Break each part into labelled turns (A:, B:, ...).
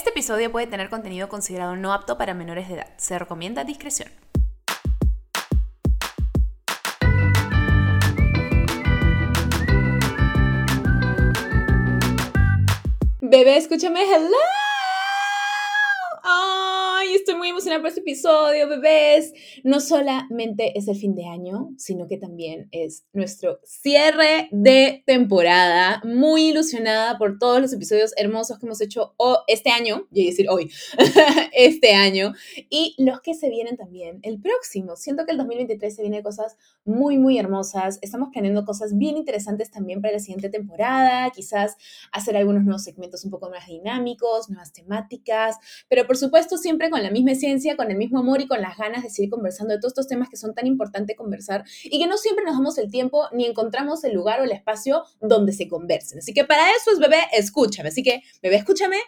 A: Este episodio puede tener contenido considerado no apto para menores de edad. Se recomienda discreción. Bebé, escúchame, hello. Estoy muy emocionada por este episodio, bebés. No solamente es el fin de año, sino que también es nuestro cierre de temporada. Muy ilusionada por todos los episodios hermosos que hemos hecho este año, y decir hoy, este año, y los que se vienen también el próximo. Siento que el 2023 se viene cosas muy, muy hermosas. Estamos planeando cosas bien interesantes también para la siguiente temporada, quizás hacer algunos nuevos segmentos un poco más dinámicos, nuevas temáticas, pero por supuesto siempre con la misma esencia, con el mismo amor y con las ganas de seguir conversando de todos estos temas que son tan importantes conversar y que no siempre nos damos el tiempo ni encontramos el lugar o el espacio donde se conversen. Así que para eso es bebé, escúchame. Así que bebé, escúchame,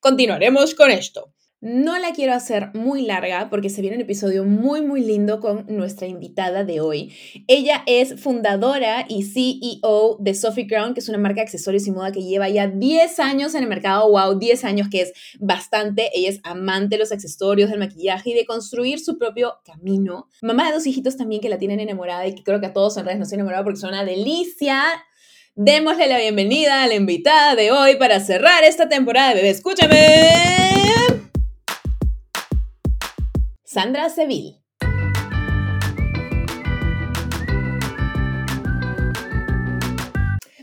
A: continuaremos con esto. No la quiero hacer muy larga porque se viene un episodio muy muy lindo con nuestra invitada de hoy. Ella es fundadora y CEO de Sophie Crown, que es una marca de accesorios y moda que lleva ya 10 años en el mercado. Wow, 10 años que es bastante. Ella es amante de los accesorios, del maquillaje y de construir su propio camino. Mamá de dos hijitos también que la tienen enamorada y que creo que a todos en redes nos tienen enamorada porque son una delicia. Démosle la bienvenida a la invitada de hoy para cerrar esta temporada de Bebé. Escúchame. Sandra Seville.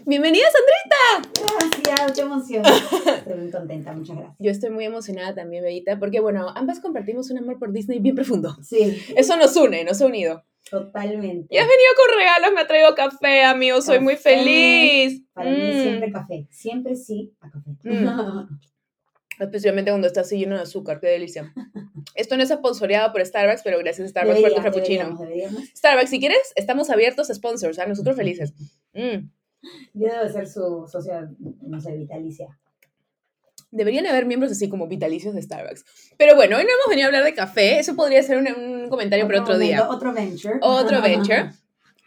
A: Bienvenida,
B: Sandrita. Gracias, qué emoción. Estoy muy contenta, muchas gracias.
A: Yo estoy muy emocionada también, Bebita, porque bueno, ambas compartimos un amor por Disney bien profundo.
B: Sí.
A: Eso nos une, nos ha unido.
B: Totalmente.
A: Y has venido con regalos, me ha traído café, amigo, soy muy feliz.
B: Para mí mm. siempre café, siempre sí a café. Mm.
A: Especialmente cuando está así lleno de azúcar, qué delicia. Esto no es sponsoreado por Starbucks, pero gracias a Starbucks por tu frappuccino. Starbucks, si quieres, estamos abiertos a sponsors, a nosotros felices. Mm.
B: Yo debo ser su socia, no sé, vitalicia.
A: Deberían haber miembros así como vitalicios de Starbucks. Pero bueno, hoy no hemos venido a hablar de café, eso podría ser un, comentario para otro día.
B: Otro venture.
A: Otro venture.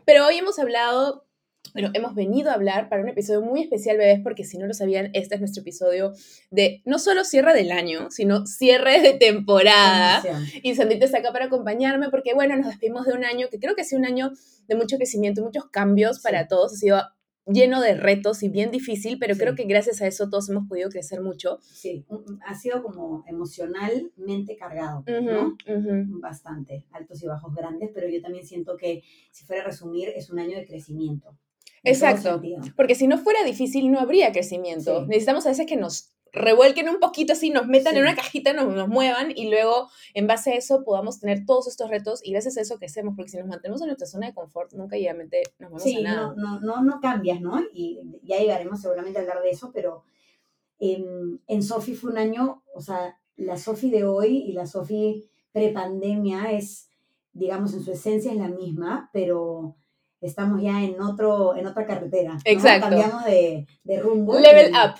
A: Pero hoy hemos hablado bueno, hemos venido a hablar para un episodio muy especial, bebés, porque si no lo sabían, este es nuestro episodio de no solo cierre del año, sino cierre de temporada. Y Sandrita está acá para acompañarme porque, bueno, nos despedimos de un año que creo que ha sido un año de mucho crecimiento, muchos cambios para todos. Ha sido lleno de retos y bien difícil, pero creo que gracias a eso todos hemos podido crecer mucho.
B: Sí, ha sido como emocionalmente cargado, ¿no? Bastante, altos y bajos grandes, pero yo también siento que, si fuera a resumir, es un año de crecimiento.
A: Exacto, porque si no fuera difícil no habría crecimiento. Necesitamos a veces que nos revuelquen un poquito así, nos metan en una cajita, nos, nos muevan y luego en base a eso podamos tener todos estos retos y gracias a eso crecemos, porque si nos mantenemos en nuestra zona de confort, nunca realmente nos vamos a nada.
B: Sí, no, no, no, cambias, ¿no? Y ya llegaremos seguramente a hablar de eso, pero en, en Sofi fue un año, o sea, la Sofi de hoy y la Sofi prepandemia es, digamos, en su esencia es la misma, pero estamos ya en, otro, en otra carretera.
A: Exacto.
B: Cambiamos de, de rumbo.
A: Level up.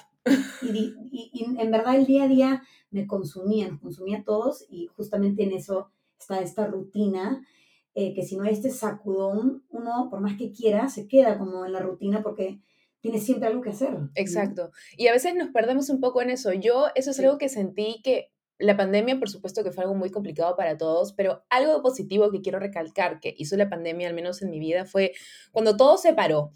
B: Y, y, en verdad el día a día me consumía, nos consumía a todos y justamente en eso está esta rutina, eh, que si no hay este sacudón, uno por más que quiera, se queda como en la rutina porque tiene siempre algo que hacer.
A: Exacto. Y a veces nos perdemos un poco en eso. Yo, eso es algo que sentí que la pandemia, por supuesto que fue algo muy complicado para todos, pero algo positivo que quiero recalcar que hizo la pandemia, al menos en mi vida, fue cuando todo se paró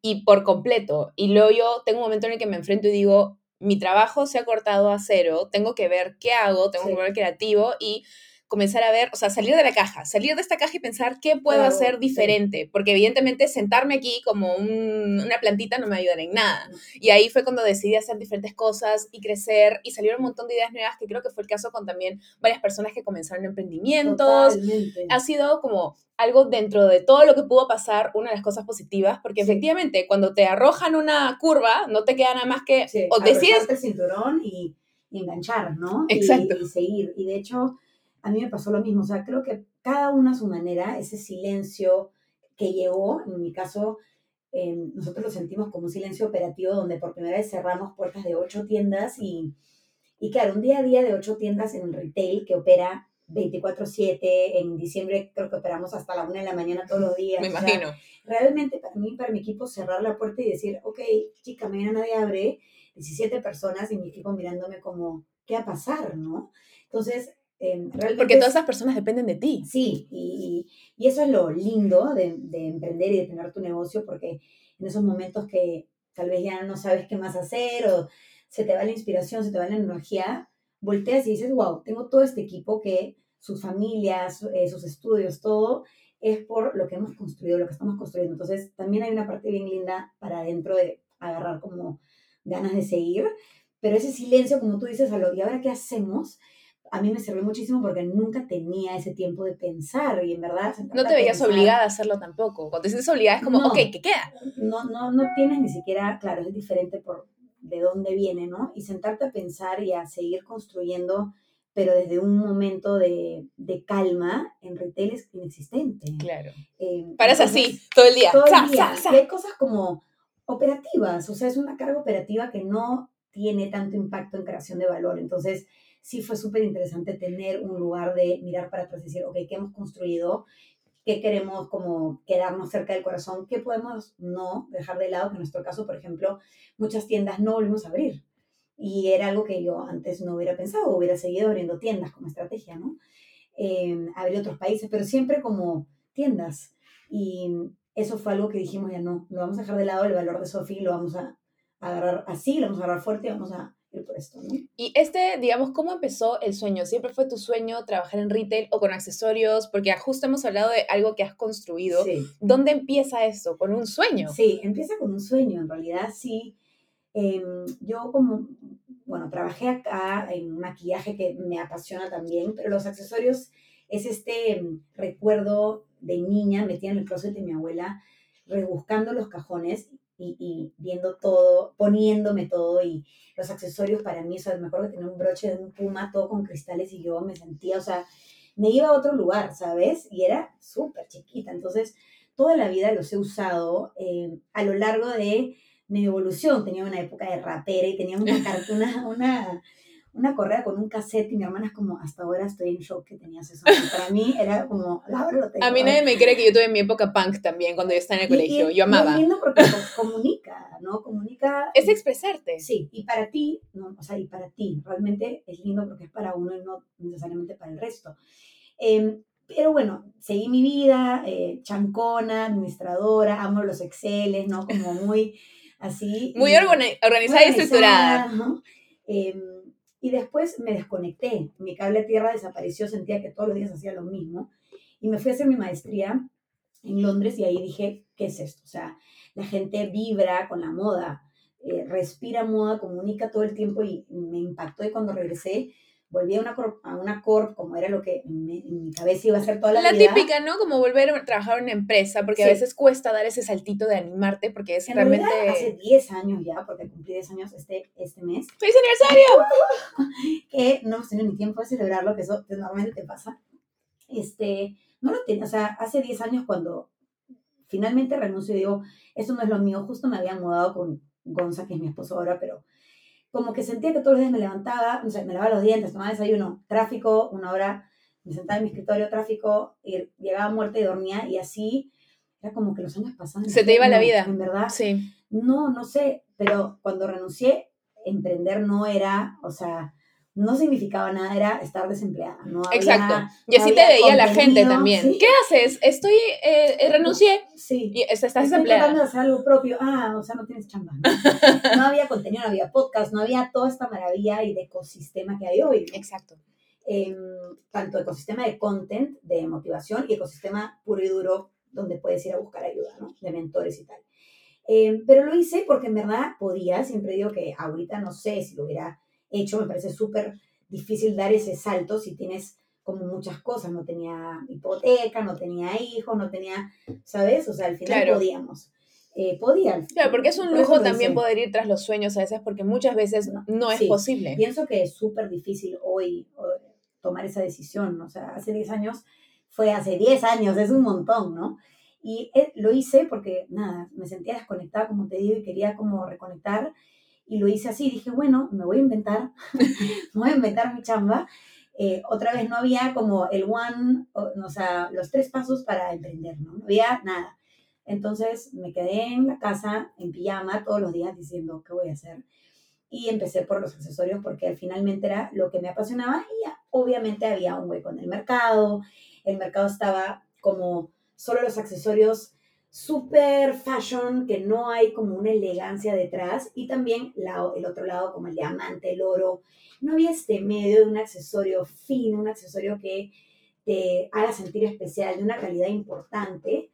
A: y por completo. Y luego yo tengo un momento en el que me enfrento y digo, mi trabajo se ha cortado a cero, tengo que ver qué hago, tengo que ver creativo y comenzar a ver, o sea, salir de la caja, salir de esta caja y pensar qué puedo hacer diferente, porque evidentemente sentarme aquí como una plantita no me va a ayudar en nada. Y ahí fue cuando decidí hacer diferentes cosas y crecer y salieron un montón de ideas nuevas, que creo que fue el caso con también varias personas que comenzaron emprendimientos. Ha sido como algo dentro de todo lo que pudo pasar, una de las cosas positivas, porque efectivamente cuando te arrojan una curva, no te queda nada más que
B: o decides el cinturón y, enganchar, ¿no?
A: Exacto.
B: y seguir. Y de hecho, a mí me pasó lo mismo. O sea, creo que cada una a su manera, ese silencio que llegó, en mi caso, em, nosotros lo sentimos como un silencio operativo donde por primera vez cerramos puertas de ocho tiendas y, y claro, un día a día de ocho tiendas en retail que opera 24/7, en diciembre creo que operamos hasta la una de la mañana todos los días.
A: Me imagino.
B: realmente para mí, para mi equipo, cerrar la puerta y decir, ok, chica, mañana nadie abre, 17 personas y mi equipo mirándome como, qué va a pasar, ¿no? Entonces,
A: Porque todas esas personas dependen de ti.
B: Sí, y, y eso es lo lindo de, de, emprender y de tener tu negocio, porque en esos momentos que tal vez ya no sabes qué más hacer o se te va la inspiración, se te va la energía, volteas y dices, wow, tengo todo este equipo que sus familias, eh, sus estudios, todo es por lo que hemos construido, lo que estamos construyendo. Entonces, también hay una parte bien linda para adentro de agarrar como ganas de seguir, pero ese silencio, como tú dices, a lo, ¿y ahora qué hacemos? A mí me sirvió muchísimo porque nunca tenía ese tiempo de pensar y en verdad...
A: No te veías obligada a hacerlo tampoco. Cuando te sientes obligada es como, ok, ¿qué queda?
B: No, no, no tienes ni siquiera, claro, es diferente por de dónde viene, ¿no? Y sentarte a pensar y a seguir construyendo pero desde un momento de, de, calma en retail es inexistente.
A: Claro. Eh, Paras así, todo el día.
B: Todo el día. Y hay cosas como operativas, o sea, es una carga operativa que no tiene tanto impacto en creación de valor. Entonces, sí fue súper interesante tener un lugar de mirar para atrás y decir, ok, ¿qué hemos construido? ¿Qué queremos como quedarnos cerca del corazón? ¿Qué podemos no dejar de lado? Que en nuestro caso, por ejemplo, muchas tiendas no volvimos a abrir y era algo que yo antes no hubiera pensado, hubiera seguido abriendo tiendas como estrategia, ¿no? Eh, abrir otros países, pero siempre como tiendas. Y eso fue algo que dijimos, ya no, lo vamos a dejar de lado, el valor de Sofi lo vamos a agarrar así, lo vamos a agarrar fuerte y vamos a esto, ¿no?
A: Y este, digamos, ¿cómo empezó el sueño? ¿Siempre fue tu sueño trabajar en retail o con accesorios? Porque justo hemos hablado de algo que has construido. Sí. ¿Dónde empieza eso? ¿Con un sueño?
B: Sí, empieza con un sueño, en realidad sí Em, yo como, bueno, trabajé acá en maquillaje que me apasiona también, pero los accesorios es este em, recuerdo de niña metida en el closet de mi abuela, rebuscando los cajones y, y, viendo todo, poniéndome todo y los accesorios para mí, o sea, me acuerdo que tenía un broche de un puma todo con cristales y yo me sentía, o sea, me iba a otro lugar, ¿sabes? Y era súper chiquita, entonces toda la vida los he usado eh, a lo largo de mi evolución. Tenía una época de rapera y tenía una, una, una, una correa con un cassette y mi hermana es como, hasta ahora estoy en shock que tenías eso. para mí era como, Laura lo tengo.
A: A mí nadie me cree que yo tuve mi época punk también cuando yo estaba en el colegio. yo amaba.
B: Es lindo porque comunica, ¿no? Comunica.
A: Es expresarte.
B: Sí, y para ti, no, o sea, y para ti, realmente es lindo porque es para uno y no necesariamente para el resto. Em, pero bueno, seguí mi vida, eh, chancona, administradora, amo los Exceles, ¿no? Como muy así.
A: Muy organizada, y estructurada.
B: Em, y después me desconecté, mi cable a tierra desapareció, sentía que todos los días hacía lo mismo. Y me fui a hacer mi maestría en Londres y ahí dije, ¿qué es esto? O sea, la gente vibra con la moda, eh, respira moda, comunica todo el tiempo y me impactó y cuando regresé volví a una, corp, a una corp, como era lo que en mi cabeza iba a ser toda la,
A: vida.
B: La
A: típica, ¿no? Como volver a trabajar en una empresa, porque a veces cuesta dar ese saltito de animarte, porque es realmente...
B: hace 10 años ya, porque cumplí 10 años este, este mes.
A: ¡Feliz aniversario!
B: que no hemos tenido ni tiempo de celebrarlo, que eso normalmente te pasa. Este, no lo tenía, o sea, hace 10 años cuando finalmente renuncio y digo, eso no es lo mío, justo me había mudado con Gonza, que es mi esposo ahora, pero como que sentía que todos los días me levantaba, o sea, me lavaba los dientes, tomaba desayuno, tráfico, una hora, me sentaba en mi escritorio, tráfico, y llegaba muerta y dormía, y así era como que los años pasaban.
A: Se te iba la vida.
B: En verdad.
A: Sí.
B: No, no sé, pero cuando renuncié, emprender no era, o sea, no significaba nada, era estar desempleada. No
A: Exacto. y así te veía la gente también. ¿Qué haces? Estoy, eh, eh renuncié.
B: Sí.
A: Y estás
B: Estoy
A: desempleada.
B: tratando de hacer algo propio. Ah, o sea, no tienes chamba. ¿no? había contenido, no había podcast, no había toda esta maravilla y de ecosistema que hay hoy.
A: Exacto.
B: Eh, tanto ecosistema de content, de motivación y ecosistema puro y duro donde puedes ir a buscar ayuda, ¿no? De mentores y tal. Eh, pero lo hice porque en verdad podía, siempre digo que ahorita no sé si lo hubiera hecho, me parece súper difícil dar ese salto si tienes como muchas cosas, no tenía hipoteca, no tenía hijos, no tenía, ¿sabes? O sea, al final podíamos. Eh, podían.
A: Claro, porque es un lujo también poder ir tras los sueños a veces, porque muchas veces no, es posible.
B: Pienso que es súper difícil hoy tomar esa decisión, o sea, hace 10 años, fue hace 10 años, es un montón, ¿no? Y eh, lo hice porque, nada, me sentía desconectada, como te digo, y quería como reconectar y lo hice así, dije, bueno, me voy a inventar, me voy a inventar mi chamba. Eh, otra vez no había como el one, o, sea, los tres pasos para emprender, ¿no? No había nada. Entonces me quedé en la casa, en pijama, todos los días diciendo, ¿qué voy a hacer? y empecé por los accesorios porque finalmente era lo que me apasionaba y obviamente había un hueco en el mercado, el mercado estaba como solo los accesorios super fashion, que no hay como una elegancia detrás, y también el otro lado como el diamante, el oro. No había este medio de un accesorio fino, un accesorio que te haga sentir especial, de una calidad importante,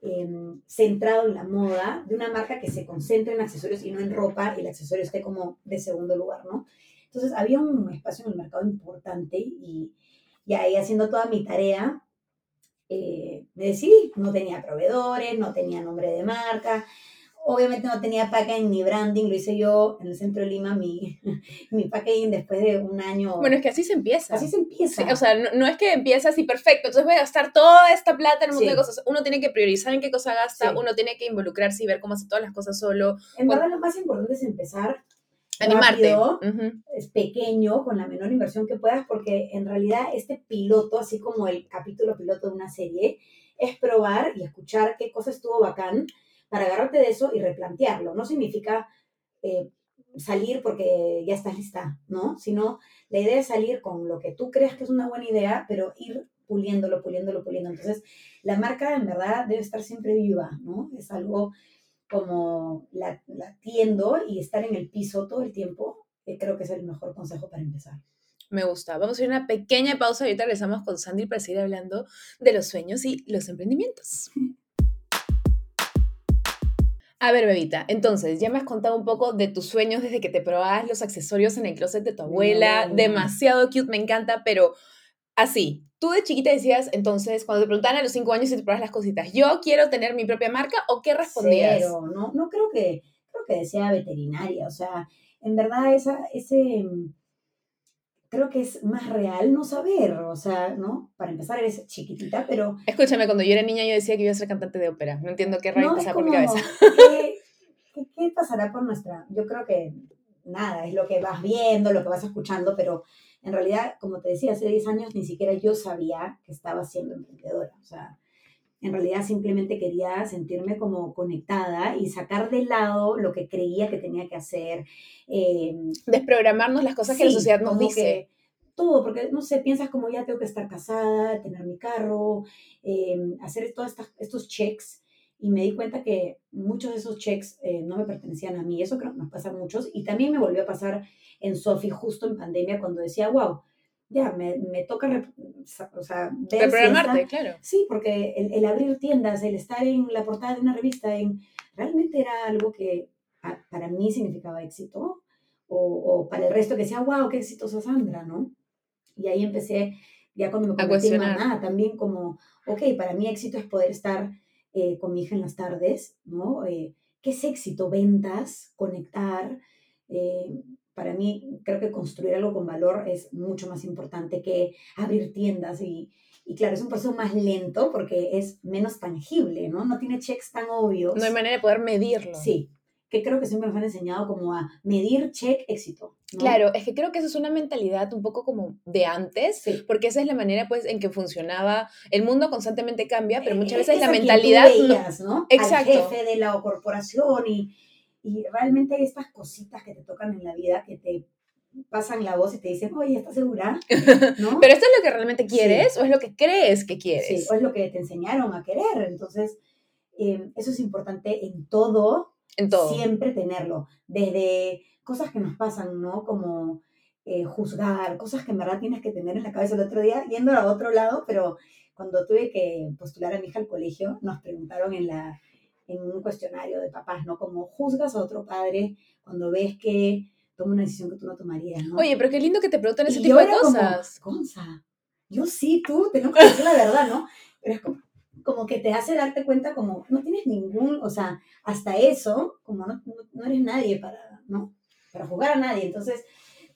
B: em, centrado en la moda, de una marca que se concentre en accesorios y no en ropa, y el accesorio esté como de segundo lugar, ¿no? Entonces había un espacio en el mercado importante y, y ahí haciendo toda mi tarea, eh, me decidí. No tenía proveedores, no tenía nombre de marca, obviamente no tenía packaging ni branding, lo hice yo en el centro de Lima, mi, mi packaging después de un año.
A: Bueno, es que así se empieza.
B: Así se empieza.
A: o sea, no, es que empieza así perfecto, entonces voy a gastar toda esta plata en un montón de cosas. Uno tiene que priorizar en qué cosa gasta, uno tiene que involucrarse y ver cómo hace todas las cosas solo.
B: En verdad lo más importante es empezar
A: Animarte.
B: es pequeño, con la menor inversión que puedas, porque en realidad este piloto, así como el capítulo piloto de una serie, es probar y escuchar qué cosa estuvo bacán para agarrarte de eso y replantearlo. No significa eh, salir porque ya estás lista, ¿no? Sino la idea es salir con lo que tú creas que es una buena idea, pero ir puliéndolo, puliéndolo, puliendo. Entonces, la marca en verdad debe estar siempre viva, ¿no? Es algo como la, latiendo y estar en el piso todo el tiempo, eh, creo que es el mejor consejo para empezar.
A: Me gusta. Vamos a ir a una pequeña pausa. Ahorita regresamos con Sandy para seguir hablando de los sueños y los emprendimientos. A ver, bebita, entonces ya me has contado un poco de tus sueños desde que te probabas los accesorios en el closet de tu abuela. Demasiado cute, me encanta, pero así, tú de chiquita decías, entonces, cuando te preguntaban a los cinco años si te probas las cositas, ¿yo quiero tener mi propia marca o qué respondías?
B: Cero, no, no creo que, creo que decía veterinaria, o sea, en verdad esa, ese, creo que es más real no saber, o sea, ¿no? Para empezar eres chiquitita, pero...
A: Escúchame, cuando yo era niña yo decía que iba a ser cantante de ópera, no entiendo qué raíz no, por mi cabeza.
B: ¿qué, ¿qué, qué pasará por nuestra? Yo creo que nada, es lo que vas viendo, lo que vas escuchando, pero en realidad, como te decía, hace 10 años ni siquiera yo sabía que estaba siendo emprendedora. O sea, en realidad simplemente quería sentirme como conectada y sacar de lado lo que creía que tenía que hacer.
A: Eh, Desprogramarnos las cosas que la sociedad nos dice.
B: todo, porque no sé, piensas como ya tengo que estar casada, tener mi carro, eh, hacer todos estos checks y me di cuenta que muchos de esos checks eh, no me pertenecían a mí. Eso creo que nos pasa a muchos. Y también me volvió a pasar en Sofi justo en pandemia cuando decía, wow, ya, me, me toca, o sea,
A: ver claro.
B: Sí, porque el, abrir tiendas, el estar en la portada de una revista, en, realmente era algo que para mí significaba éxito. O, o, para el resto que decía, wow, qué exitosa Sandra, ¿no? Y ahí empecé, ya cuando me convertí en mamá, también como, ok, para mí éxito es poder estar eh, con mi hija en las tardes, ¿no? Eh, ¿Qué es éxito? Ventas, conectar. Eh, para mí, creo que construir algo con valor es mucho más importante que abrir tiendas y, y claro, es un proceso más lento porque es menos tangible, ¿no? No tiene checks tan obvios.
A: No hay manera de poder medirlo.
B: Sí, que creo que siempre nos han enseñado como a medir check éxito.
A: Claro, es que creo que eso es una mentalidad un poco como de antes, porque esa es la manera pues en que funcionaba. El mundo constantemente cambia, pero muchas veces la mentalidad...
B: ¿no? Exacto. Al jefe de la corporación y, y realmente estas cositas que te tocan en la vida que te pasan la voz y te dicen, oye, ¿estás segura?
A: ¿No? Pero esto es lo que realmente quieres o es lo que crees que quieres.
B: Sí, o es lo que te enseñaron a querer. Entonces, eh, eso es importante en todo,
A: en todo.
B: Siempre tenerlo. Desde cosas que nos pasan, ¿no? Como eh, juzgar, cosas que en verdad tienes que tener en la cabeza el otro día, yendo a otro lado, pero cuando tuve que postular a mi hija al colegio, nos preguntaron en, la, en un cuestionario de papás, ¿no? Como juzgas a otro padre cuando ves que toma una decisión que tú no tomarías, ¿no?
A: Oye, pero qué lindo que te pregunten ese tipo de cosas.
B: Como, Yo sí, tú, tenemos que decir la verdad, ¿no? Pero es como, como que te hace darte cuenta como no tienes ningún, o sea, hasta eso, como no, no, eres nadie para, ¿no? Para jugar a nadie. Entonces,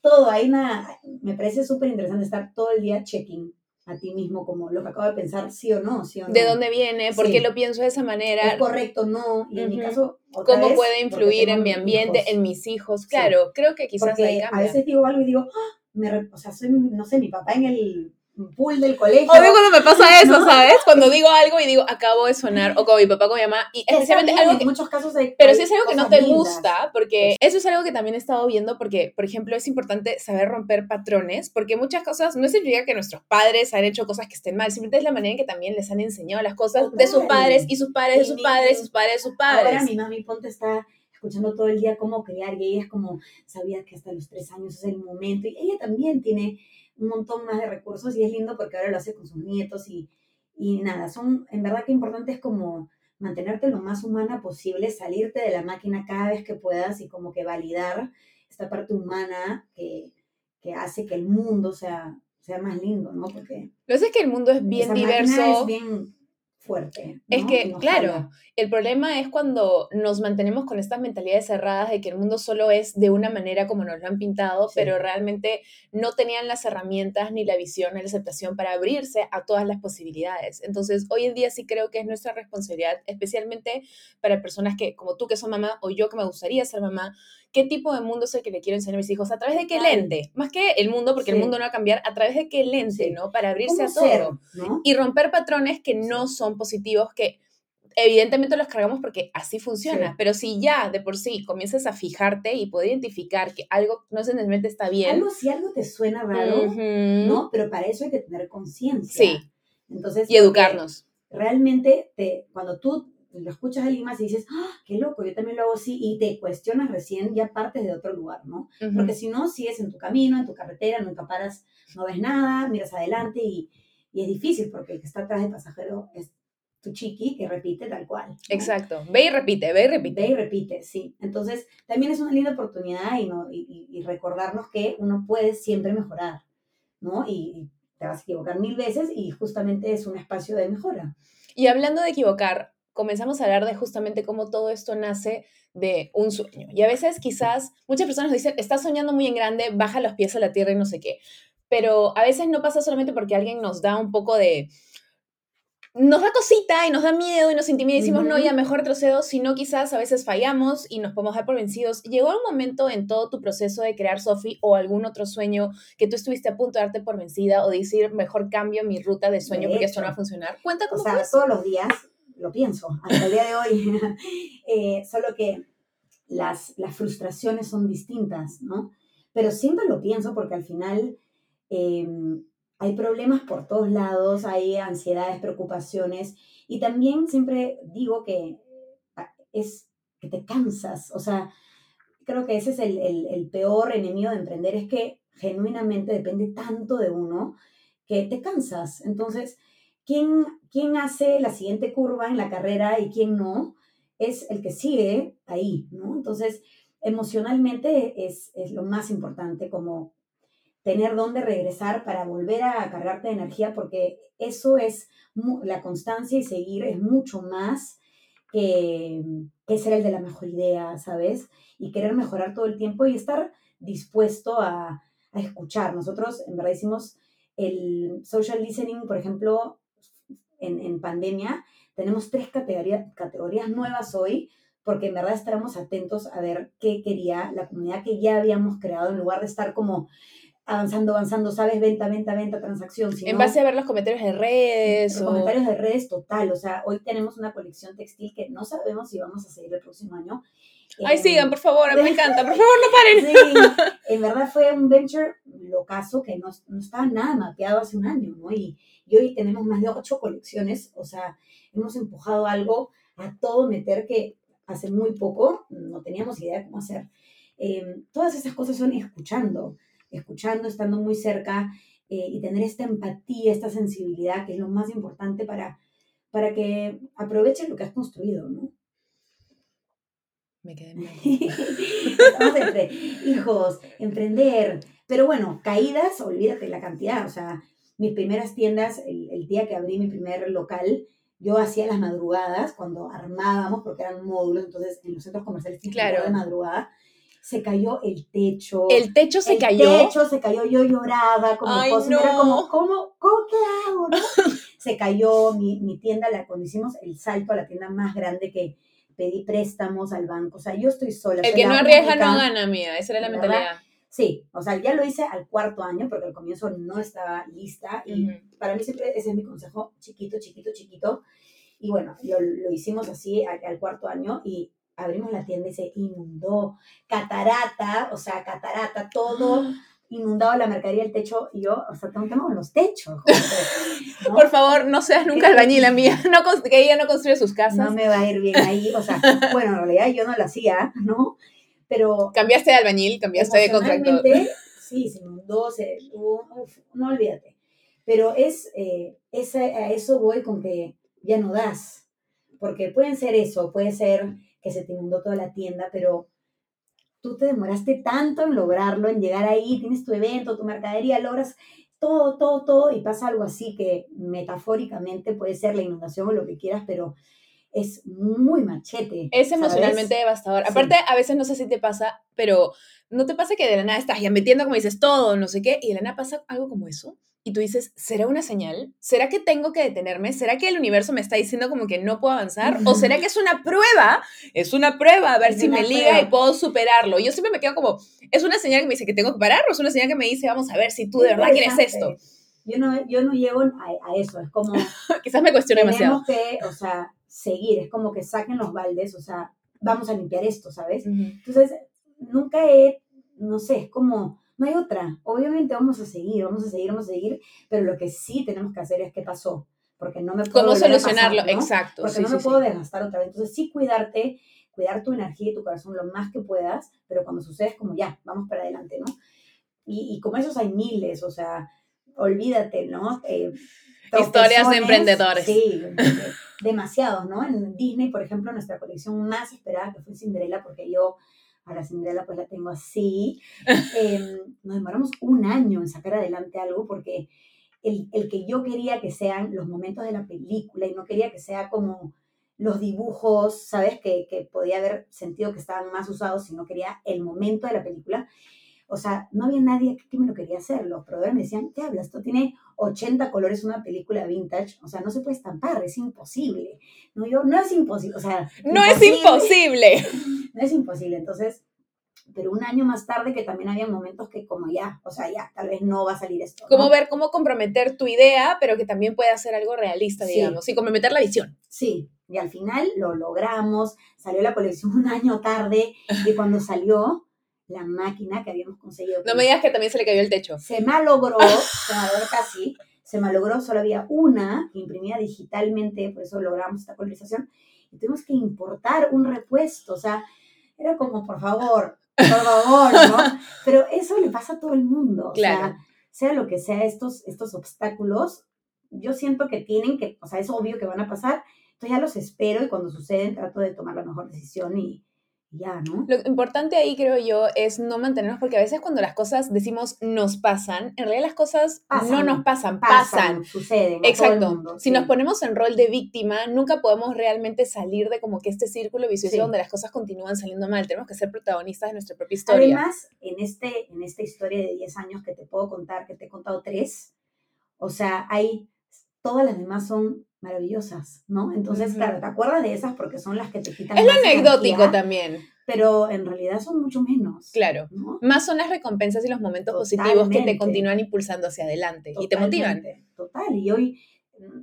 B: todo, hay una, me parece súper interesante estar todo el día checking a ti mismo como lo que acabo de pensar, sí o no, sí o no.
A: ¿De dónde viene? ¿Por qué lo pienso de esa manera?
B: ¿Es correcto no? Y en mi caso,
A: ¿Cómo puede influir en mi ambiente, en mis hijos? Claro, creo que quizás
B: porque A veces digo algo y digo, ¡Ah! me, o sea, soy, no sé, mi papá en el pool del colegio.
A: Obvio cuando me pasa eso, ¿sabes? Cuando digo algo y digo, acabo de sonar, o con mi papá, con mi mamá, y especialmente
B: bien,
A: algo
B: en
A: que...
B: muchos casos hay
A: Pero si es algo que no te
B: lindas.
A: gusta, porque eso es algo que también he estado viendo, porque, por ejemplo, es importante saber romper patrones, porque muchas cosas no significa que nuestros padres han hecho cosas que estén mal, simplemente es la manera en que también les han enseñado las cosas de sus padres y sus padres de
B: Y
A: sus padres, sus padres, sus
B: Ahora
A: padres.
B: mi mami Ponte está escuchando todo el día cómo criar y ella es como, sabía que hasta los tres años es el momento y ella también tiene un montón más de recursos y es lindo porque ahora lo hace con sus nietos y, y nada, son, en verdad que importante es como mantenerte lo más humana posible, salirte de la máquina cada vez que puedas y como que validar esta parte humana que, que hace que el mundo sea, sea más lindo, ¿no? Porque
A: Lo que es que el mundo es bien diverso.
B: es bien fuerte.
A: Es que, claro, el problema es cuando nos mantenemos con estas mentalidades cerradas de que el mundo solo es de una manera como nos lo han pintado,
B: Sí.
A: pero realmente no tenían las herramientas, ni la visión, ni la aceptación para abrirse a todas las posibilidades. Entonces, hoy en día sí creo que es nuestra responsabilidad, especialmente para personas que, como tú que son mamá, o yo que me gustaría ser mamá, ¿qué tipo de mundo es el que le quiero enseñar a mis hijos? ¿A través de qué lente? Más que el mundo, porque el mundo no va a cambiar, ¿a través de qué lente, no? Para abrirse
B: ¿Cómo
A: a todo
B: no?
A: y romper patrones que no son positivos, que evidentemente los cargamos porque así funciona,
B: Sí.
A: pero si ya de por sí comienzas a fijarte y poder identificar que algo no se necesariamente está bien,
B: Algo, si algo te suena raro, ¿no? Pero para eso hay que tener conciencia.
A: Sí.
B: Entonces,
A: y educarnos.
B: Realmente, te, cuando tú lo escuchas a alguien más y dices, ¡Ah, qué loco, yo también lo hago así, y te cuestionas recién, ya partes de otro lugar, ¿no?
A: Ujú.
B: Porque si no, sigues en tu camino, en tu carretera, nunca paras, no ves nada, miras adelante y, y es difícil porque el que está atrás del pasajero es tu chiqui que repite tal cual. ¿no?
A: Exacto. Ve y repite, ve y repite.
B: Ve y repite, sí. Entonces, también es una linda oportunidad y, no, y, y- recordarnos que uno puede siempre mejorar, ¿no? Y te vas a equivocar mil veces y justamente es un espacio de mejora.
A: Y hablando de equivocar, comenzamos a hablar de justamente cómo todo esto nace de un sueño. Y a veces quizás muchas personas dicen, estás soñando muy en grande, baja los pies a la tierra y no sé qué. Pero a veces no pasa solamente porque alguien nos da un poco de... Nos da cosita y nos da miedo y nos intimida y decimos, no,
B: Ujú.
A: ya mejor retrocedo, sino quizás a veces fallamos y nos podemos dar por vencidos. ¿Llegó un momento en todo tu proceso de crear Sofi o algún otro sueño que tú estuviste a punto de darte por vencida o decir, mejor cambio mi ruta de sueño
B: De
A: porque esto no va a funcionar? Cuenta
B: O
A: cómo
B: sea,
A: fue
B: todos los días lo pienso, hasta el día de hoy. Eh, solo que las, las frustraciones son distintas, ¿no? Pero siempre lo pienso porque al final eh, hay problemas por todos lados, hay ansiedades, preocupaciones, y también siempre digo que ah, es que te cansas, o sea, creo que ese es el- el peor enemigo de emprender, es que genuinamente depende tanto de uno que te cansas. Entonces, ¿quién, quién hace la siguiente curva en la carrera y quién no? Es el que sigue ahí, ¿no? Entonces, emocionalmente es, es lo más importante, como tener dónde regresar para volver a cargarte de energía, porque eso es la constancia y seguir es mucho más que, que ser el de la mejor idea, ¿sabes? Y querer mejorar todo el tiempo y estar dispuesto a, a escuchar. Nosotros, en verdad, hicimos el social listening, por ejemplo, en, en pandemia, tenemos tres categorías, categorías nuevas hoy, porque en verdad estábamos atentos a ver qué quería la comunidad que ya habíamos creado, en lugar de estar como avanzando, avanzando, ¿sabes? Venta, venta, venta, transacción.
A: En base a ver los comentarios de redes
B: los
A: o...
B: comentarios de redes total, o sea, hoy tenemos una colección textil que no sabemos si vamos a seguir el próximo año.
A: Ay,
B: Em,
A: sigan, por favor, me encanta, por favor, no paren.
B: Sí, en verdad fue un venture locazo que no, no estaba nada mapeado hace un año, ¿no? Y, y hoy tenemos más de ocho colecciones, o sea, hemos empujado algo a todo meter que hace muy poco no teníamos idea de cómo hacer. Em, todas esas cosas son escuchando, escuchando, estando muy cerca eh, y tener esta empatía, esta sensibilidad, que es lo más importante para, para que aproveches lo que has construido, ¿no?
A: Me quedé en.
B: Estamos entre hijos, emprender. Pero bueno, caídas, olvídate la cantidad. O sea, mis primeras tiendas, el, el día que abrí mi primer local, yo hacía las madrugadas cuando armábamos, porque eran módulos, entonces en los centros comerciales
A: Claro.
B: de madrugada. Se cayó el techo.
A: El techo se
B: el
A: cayó.
B: techo se cayó, yo lloraba como
A: Ay,
B: cosa, era
A: no.
B: como, ¿cómo, cómo qué hago? no? se cayó mi, mi tienda, la, cuando hicimos el salto a la tienda más grande que pedí préstamos al banco, o sea, yo estoy sola.
A: El que no arriesga no gana, mía. Esa era la
B: ¿Verdad?
A: mentalidad.
B: Sí, o sea, ya lo hice al cuarto año porque al comienzo no estaba lista y para mí siempre ese es mi consejo, chiquito, chiquito, chiquito. Y bueno, lo, lo hicimos así al, al, cuarto año y abrimos la tienda y se inundó. Catarata, o sea, catarata, todo inundado la mercadería, el techo, y yo, o sea, tengo un tema con los techos.
A: Por favor, no seas nunca albañila mía, no, que ella no construye sus casas.
B: No me va a ir bien ahí, o sea, bueno, en realidad yo no lo hacía, ¿no? Pero...
A: Cambiaste de albañil, cambiaste de contractor.
B: Sí, se inundó, se, uf, no olvídate. Pero es, eh, a eso voy con que ya no das, porque pueden ser eso, puede ser que se te inundó toda la tienda, pero tú te demoraste tanto en lograrlo, en llegar ahí, tienes tu evento, tu mercadería, logras todo, todo, todo, y pasa algo así que metafóricamente puede ser la inundación o lo que quieras, pero es muy machete.
A: Es emocionalmente devastador. Aparte, a veces no sé si te pasa, pero no te pasa que de la nada estás ya metiendo, como dices, todo, no sé qué, y de la nada pasa algo como eso y tú dices, ¿será una señal? ¿Será que tengo que detenerme? ¿Será que el universo me está diciendo como que no puedo avanzar? ¿O será que es una prueba? Es una prueba, a ver si me liga y puedo superarlo. Yo siempre me quedo como, ¿es una señal que me dice que tengo que parar o es una señal que me dice, vamos a ver si tú de verdad quieres esto?
B: Yo no, yo no llego a, eso, es como...
A: Quizás me cuestiono demasiado.
B: Tenemos que, o sea, seguir, es como que saquen los baldes, o sea, vamos a limpiar esto, ¿sabes? Entonces, nunca he, no sé, es como no hay otra. Obviamente vamos a seguir, vamos a seguir, vamos a seguir, pero lo que sí tenemos que hacer es qué pasó, porque no me puedo
A: ¿Cómo solucionarlo? Exacto.
B: Porque no me puedo desgastar otra vez. Entonces sí cuidarte, cuidar tu energía y tu corazón lo más que puedas, pero cuando sucede es como ya, vamos para adelante, ¿no? Y, y como esos hay miles, o sea, olvídate, ¿no?
A: Eh, Historias de emprendedores.
B: Sí, demasiados, ¿no? En Disney, por ejemplo, nuestra colección más esperada que fue Cinderella, porque yo a la Cinderella pues la tengo así. Em, nos demoramos un año en sacar adelante algo porque el, el, que yo quería que sean los momentos de la película y no quería que sea como los dibujos, ¿sabes? Que, que podía haber sentido que estaban más usados, sino quería el momento de la película. O sea, no había nadie que me lo quería hacer. Los proveedores me decían, ¿qué hablas? Esto tiene 80 colores, una película vintage. O sea, no se puede estampar, es imposible. No, yo, no es imposible. O sea,
A: no es imposible.
B: No es imposible. Entonces, pero un año más tarde que también había momentos que como ya, o sea, ya, tal vez no va a salir esto.
A: Como ver cómo comprometer tu idea, pero que también puede ser algo realista, digamos, y comprometer la visión.
B: Sí, y al final lo logramos, salió la colección un año tarde, y cuando salió, la máquina que habíamos conseguido.
A: No me digas que también se le cayó el techo.
B: Se malogró, se malogró casi, se malogró, solo había una que imprimía digitalmente, por eso logramos esta colorización, y tuvimos que importar un repuesto, o sea, era como, por favor, por favor, ¿no? Pero eso le pasa a todo el mundo, claro. o sea, sea lo que sea estos, estos obstáculos, yo siento que tienen que, o sea, es obvio que van a pasar, entonces ya los espero y cuando suceden trato de tomar la mejor decisión y, ya, ¿no?
A: Lo importante ahí, creo yo, es no mantenernos, porque a veces cuando las cosas decimos nos pasan, en realidad las cosas no nos pasan, pasan.
B: Suceden.
A: Exacto. si nos ponemos en rol de víctima, nunca podemos realmente salir de como que este círculo vicioso donde las cosas continúan saliendo mal. Tenemos que ser protagonistas de nuestra propia historia.
B: Además, en, este, en esta historia de 10 años que te puedo contar, que te he contado tres, o sea, hay, todas las demás son maravillosas, ¿no? Entonces, claro, te acuerdas de esas porque son las que te quitan.
A: Es lo anecdótico también.
B: Pero en realidad son mucho menos.
A: Claro. Más son las recompensas y los momentos positivos que te continúan impulsando hacia adelante y te motivan.
B: Total. Y hoy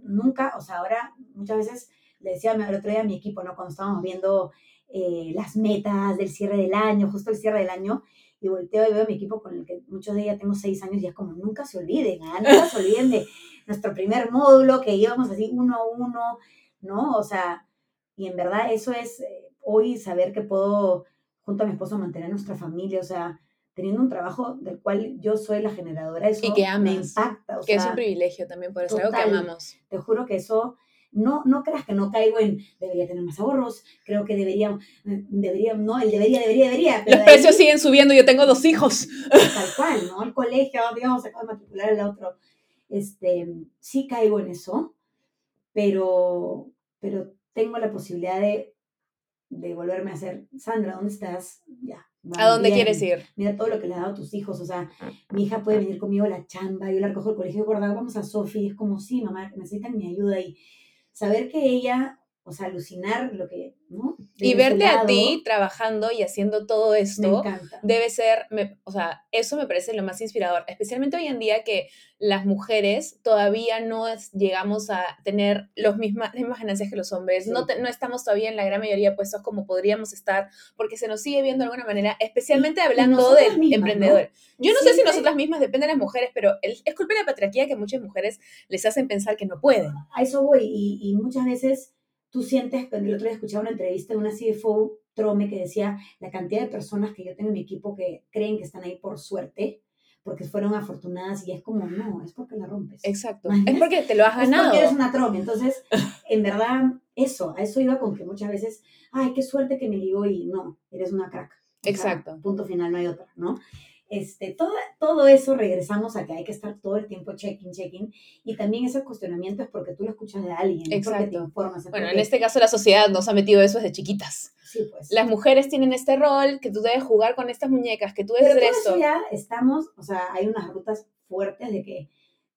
B: nunca, o sea, ahora muchas veces le decía el otro día a mi equipo, ¿no? Cuando estábamos viendo eh, las metas del cierre del año, justo el cierre del año, y volteo y veo a mi equipo con el que muchos de ellos tengo seis años y es como, nunca se olviden, ¿ah? nunca se olviden de nuestro primer módulo que íbamos así uno a uno, ¿no? O sea, y en verdad eso es eh, hoy saber que puedo, junto a mi esposo, mantener nuestra familia, o sea, teniendo un trabajo del cual yo soy la generadora, eso
A: y que
B: me impacta.
A: que es un privilegio también, por eso algo que amamos.
B: Te juro que eso no, no creas que no caigo en debería tener más ahorros, creo que debería, debería, no, el debería, debería, debería.
A: Los precios siguen subiendo, yo tengo dos hijos.
B: Tal cual, ¿no? El colegio, digamos, acabo de matricular el otro. Este, sí caigo en eso, pero, pero tengo la posibilidad de, de volverme a hacer, Sandra, ¿dónde estás? Ya.
A: ¿A dónde quieres ir?
B: Mira todo lo que le ha dado a tus hijos. O sea, mi hija puede venir conmigo a la chamba, yo la recojo del colegio, guardado, vamos a Sofi. Es como, sí, mamá, necesitan mi ayuda. Y saber que ella o sea, alucinar lo que, ¿no?
A: Y
B: Desde ese
A: verte a
B: lado,
A: ti trabajando y haciendo todo
B: Me
A: esto
B: encanta.
A: debe ser, me- o sea, eso me parece lo más inspirador, especialmente hoy en día que las mujeres todavía no es- llegamos a tener los misma, las mismas ganancias que los hombres, no,
B: Sí.
A: te- no estamos todavía en la gran mayoría de puestos como podríamos estar, porque se nos sigue viendo de alguna manera, especialmente hablando
B: nosotras
A: del
B: mismas, ¿no?
A: emprendedor. Yo no sé si nosotras mismas, depende de las mujeres, pero el- es culpa de la patriarquía que muchas mujeres les hacen pensar que no pueden.
B: A eso voy, y, y muchas veces tú sientes, el otro día escuchaba una entrevista de una CFO Trome que decía la cantidad de personas que yo tengo en mi equipo que creen que están ahí por suerte, porque fueron afortunadas, y es como, no, es porque la rompes.
A: Exacto. Es porque te lo has
B: Es
A: ganado.
B: porque eres una trome. Entonces, en verdad, eso, a eso iba con que muchas veces, ay, qué suerte que me ligó y no, eres una crack.
A: Exacto.
B: punto final, no hay otra, ¿no? Este, todo, todo eso regresamos a que hay que estar todo el tiempo checking, checking. Y también ese cuestionamiento es porque tú lo escuchas de alguien, es porque te
A: Exacto.
B: informas. es
A: Bueno, en este caso la sociedad nos ha metido eso desde chiquitas.
B: Sí, pues.
A: Las mujeres tienen este rol, que tú debes jugar con estas muñecas, que tú
B: Pero
A: debes
B: todo
A: hacer
B: eso
A: esto.
B: ya estamos, o sea, hay unas rutas fuertes de que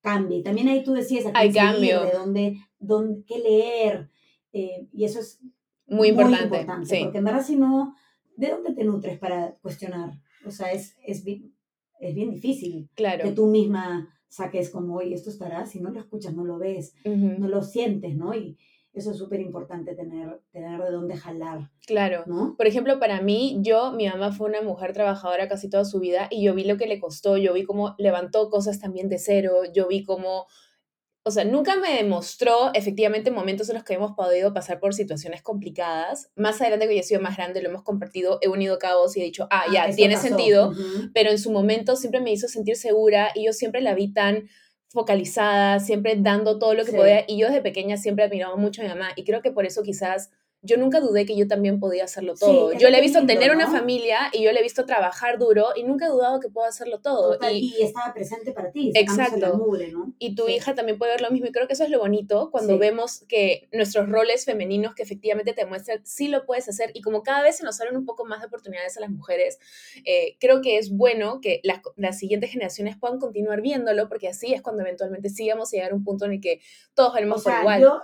B: cambie. También ahí tú decías a
A: Hay cambio.
B: de dónde, dónde, qué leer. eh, y eso es
A: Muy importante. sí.
B: Porque en verdad, si no, ¿de dónde te nutres para cuestionar? O sea, es, es, bien, es bien difícil que
A: Claro.
B: tú misma saques como, oye, esto estará, si no lo escuchas, no lo ves, no lo sientes, ¿no? Y eso es súper importante tener, tener de dónde jalar,
A: Claro.
B: ¿no?
A: Por ejemplo, para mí, yo, mi mamá fue una mujer trabajadora casi toda su vida y yo vi lo que le costó, yo vi cómo levantó cosas también de cero, yo vi cómo, o sea, nunca me demostró efectivamente momentos en los que hemos podido pasar por situaciones complicadas. Más adelante que yo he sido más grande, lo hemos compartido, he unido cabos y he dicho, ah, ya,
B: esto
A: tiene
B: pasó.
A: sentido, pero en su momento siempre me hizo sentir segura y yo siempre la vi tan focalizada, siempre dando todo lo que
B: Sí.
A: podía y yo desde pequeña siempre admiraba mucho a mi mamá y creo que por eso quizás yo nunca dudé que yo también podía hacerlo todo. yo le he visto tener una familia y yo le he visto trabajar duro y nunca he dudado que puedo hacerlo todo.
B: Total,
A: y,
B: y, estaba presente para ti,
A: Exacto.
B: mugre, ¿no?
A: y tu
B: Sí.
A: hija también puede ver lo mismo y creo que eso es lo bonito cuando
B: Sí.
A: vemos que nuestros roles femeninos que efectivamente te muestran sí lo puedes hacer y como cada vez se nos abren un poco más de oportunidades a las mujeres, eh, creo que es bueno que las, las siguientes generaciones puedan continuar viéndolo porque así es cuando eventualmente sí vamos a llegar a un punto en el que todos
B: O
A: valemos
B: sea,
A: por igual
B: yo...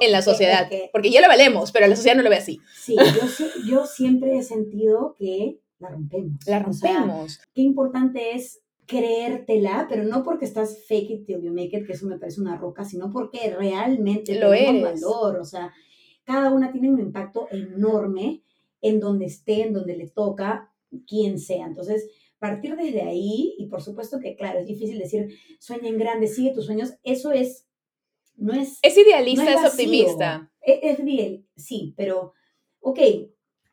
A: en la
B: es- es
A: sociedad,
B: que-
A: porque ya lo valemos, pero la sociedad no lo ve así.
B: sí, yo, yo siempre he sentido que la rompemos.
A: La
B: O sea,
A: rompemos.
B: qué importante es creértela, pero no porque estás fake it till you make it, que eso me parece una roca, sino porque realmente
A: Lo eres.
B: valor. O sea, cada una tiene un impacto enorme en donde esté, en donde le toca, quien sea. Entonces, partir desde ahí, y por supuesto que, claro, es difícil decir, sueña en grande, sigue tus sueños, eso es, no es...
A: es idealista,
B: no
A: es, optimista.
B: Es, es bien, sí, pero, ok,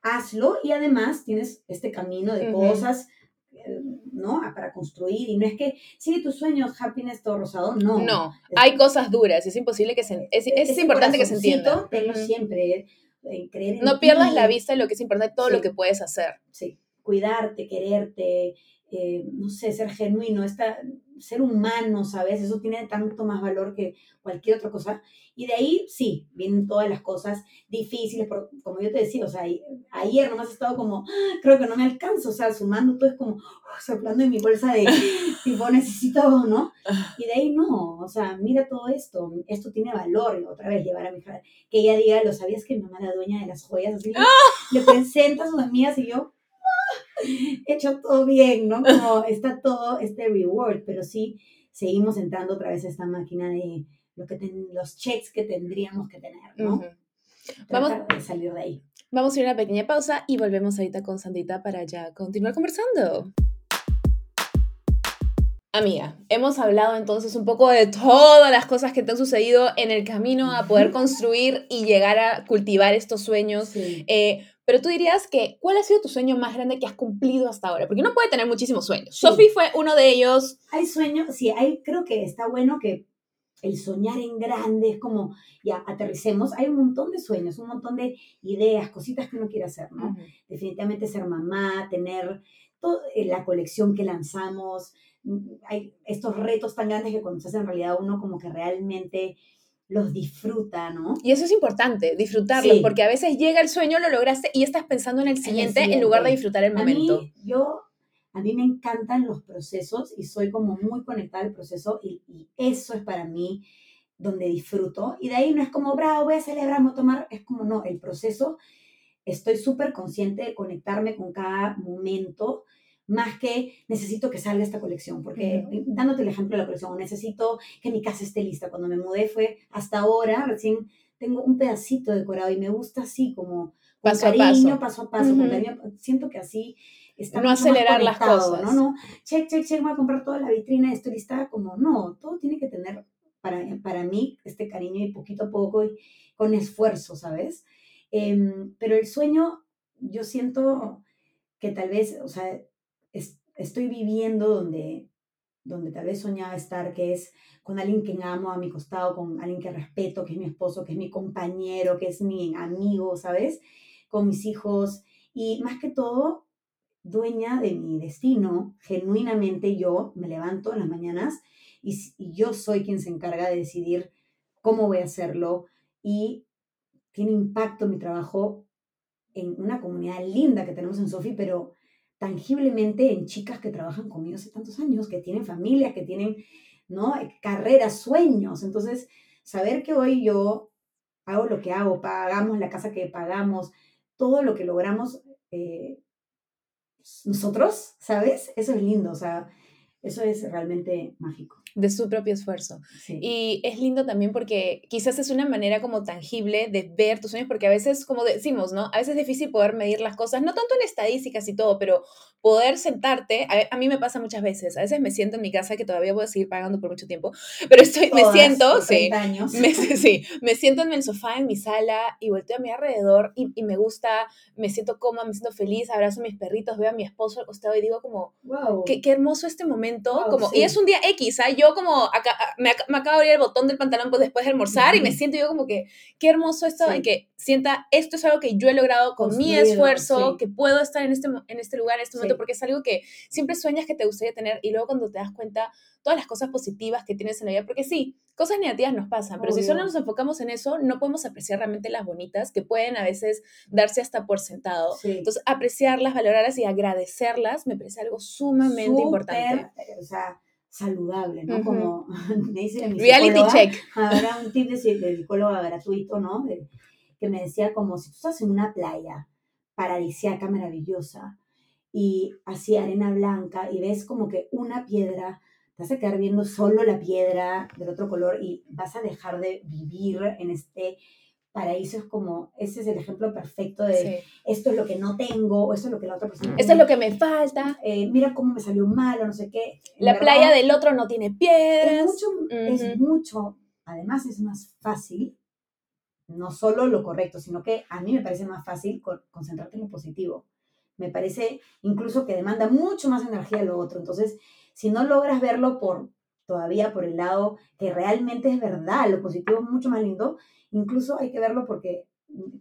B: hazlo y además tienes este camino de cosas, eh, ¿no? Ah, Para construir y no es que sigue tus sueños, happiness, todo rosado, no.
A: No,
B: Es-
A: hay cosas duras, es imposible que se, es, es
B: ese
A: importante que se entienda.
B: Tenlo siempre, eh, creer en
A: No pierdas la vista de lo que es importante, todo lo que puedes hacer.
B: Sí, cuidarte, quererte, eh, no sé, ser genuino, esta, ser humano, ¿sabes? Eso tiene tanto más valor que cualquier otra cosa. Y de ahí, sí, vienen todas las cosas difíciles, como yo te decía, o sea, ayer nomás he estado como, "Ah, creo que no me alcanzo, o sea, sumando todo es como, oh, soplando en mi bolsa de, tipo, necesito, ¿no? Y de ahí no, o sea, mira todo esto, esto tiene valor, y otra vez llevar a mi hija, que ella diga, ¿lo sabías que mi mamá era dueña de las joyas? Así le, le presenta a sus amigas y yo, "Ah, hecho todo bien, ¿no? Como está todo este reward, pero sí seguimos entrando otra vez a esta máquina de lo que ten- los checks que tendríamos que tener, ¿no?
A: Ujú. Vamos-
B: Tratar de salir de ahí.
A: Vamos a ir a una pequeña pausa y volvemos ahorita con Sandita para ya continuar conversando. Amiga, hemos hablado entonces un poco de todas las cosas que te han sucedido en el camino a poder construir y llegar a cultivar estos sueños.
B: Sí.
A: Eh, pero tú dirías que, ¿cuál ha sido tu sueño más grande que has cumplido hasta ahora? Porque uno puede tener muchísimos sueños.
B: Sí.
A: Sophie fue uno de ellos.
B: Hay sueños, sí, hay, creo que está bueno que el soñar en grande es como, ya, aterricemos. Hay un montón de sueños, un montón de ideas, cositas que uno quiere hacer, ¿no? definitivamente ser mamá, tener toda la colección que lanzamos. Mm, Hay estos retos tan grandes que cuando se hacen realidad uno como que realmente los disfruta, ¿no?
A: Y eso es importante, disfrutarlo,
B: Sí.
A: porque a veces llega el sueño, lo lograste y estás pensando en el siguiente, en
B: siguiente.
A: lugar de disfrutar el
B: A
A: momento.
B: mí, yo, a mí me encantan los procesos y soy como muy conectada al proceso y, y eso es para mí donde disfruto. Y de ahí no es como, bravo, voy a celebrar, voy a tomar. Es como, no, el proceso, estoy súper consciente de conectarme con cada momento, más que necesito que salga esta colección, porque dándote el ejemplo de la colección, necesito que mi casa esté lista. Cuando me mudé fue hasta ahora, recién tengo un pedacito decorado y me gusta así como con
A: paso
B: cariño,
A: a paso,
B: paso a paso, con cariño. Siento que así está
A: no acelerar las cosas,
B: ¿no? No, check, check, check, voy a comprar toda la vitrina, estoy lista, como no, todo tiene que tener para, para mí este cariño y poquito a poco y con esfuerzo, ¿sabes? Em, pero el sueño, yo siento que tal vez, o sea, estoy viviendo donde, donde tal vez soñaba estar, que es con alguien que amo a mi costado, con alguien que respeto, que es mi esposo, que es mi compañero, que es mi amigo, ¿sabes? Con mis hijos y más que todo, dueña de mi destino, genuinamente yo me levanto en las mañanas y, yo soy quien se encarga de decidir cómo voy a hacerlo y tiene impacto mi trabajo en una comunidad linda que tenemos en Sofi, pero tangiblemente en chicas que trabajan conmigo hace tantos años, que tienen familias, que tienen ¿no? carreras, sueños. Entonces, saber que hoy yo hago lo que hago, pagamos la casa que pagamos, todo lo que logramos eh, nosotros, ¿sabes? Eso es lindo, o sea, eso es realmente mágico
A: de su propio esfuerzo. Y es lindo también porque quizás es una manera como tangible de ver tus sueños, porque a veces, como decimos, ¿no? A veces es difícil poder medir las cosas, no tanto en estadísticas y todo, pero poder sentarte, a, mí me pasa muchas veces, a veces me siento en mi casa que todavía voy a seguir pagando por mucho tiempo, pero estoy, me siento, sí, me, sí, me siento en el sofá, en mi sala y volteo a mi alrededor y, y, me gusta, me siento cómoda, me siento feliz, abrazo a mis perritos, veo a mi esposo al costado y digo como, wow. qué, qué hermoso este momento, como, y es un día X, ¿ah? yo como, acá, me, me acabo de abrir el botón del pantalón pues, después de almorzar y me siento yo como que, qué hermoso esto, en que sienta, esto es algo que yo he logrado con mi esfuerzo, que puedo estar en este, en este lugar, en este momento, porque es algo que siempre sueñas que te gustaría tener y luego cuando te das cuenta todas las cosas positivas que tienes en la vida, porque sí, cosas negativas nos pasan, pero si solo nos enfocamos en eso, no podemos apreciar realmente las bonitas que pueden a veces darse hasta por sentado. Entonces, apreciarlas, valorarlas y agradecerlas me parece algo sumamente importante.
B: O sea, saludable, ¿no? Como me dice mi
A: Reality check.
B: Ahora un tip de, psicóloga gratuito, ¿no? que me decía como si tú estás en una playa paradisiaca, maravillosa, y así arena blanca, y ves como que una piedra, te vas a quedar viendo solo la piedra del otro color y vas a dejar de vivir en este paraíso es como, ese es el ejemplo perfecto de esto es lo que no tengo, o esto es lo que la otra persona
A: Esto es lo que me falta.
B: Eh, mira cómo me salió mal o no sé qué.
A: la playa del otro no tiene piedras.
B: Es mucho, es mucho, además es más fácil, no solo lo correcto, sino que a mí me parece más fácil concentrarte en lo positivo. Me parece incluso que demanda mucho más energía lo otro. Entonces, si no logras verlo por todavía por el lado que realmente es verdad, lo positivo es mucho más lindo, incluso hay que verlo porque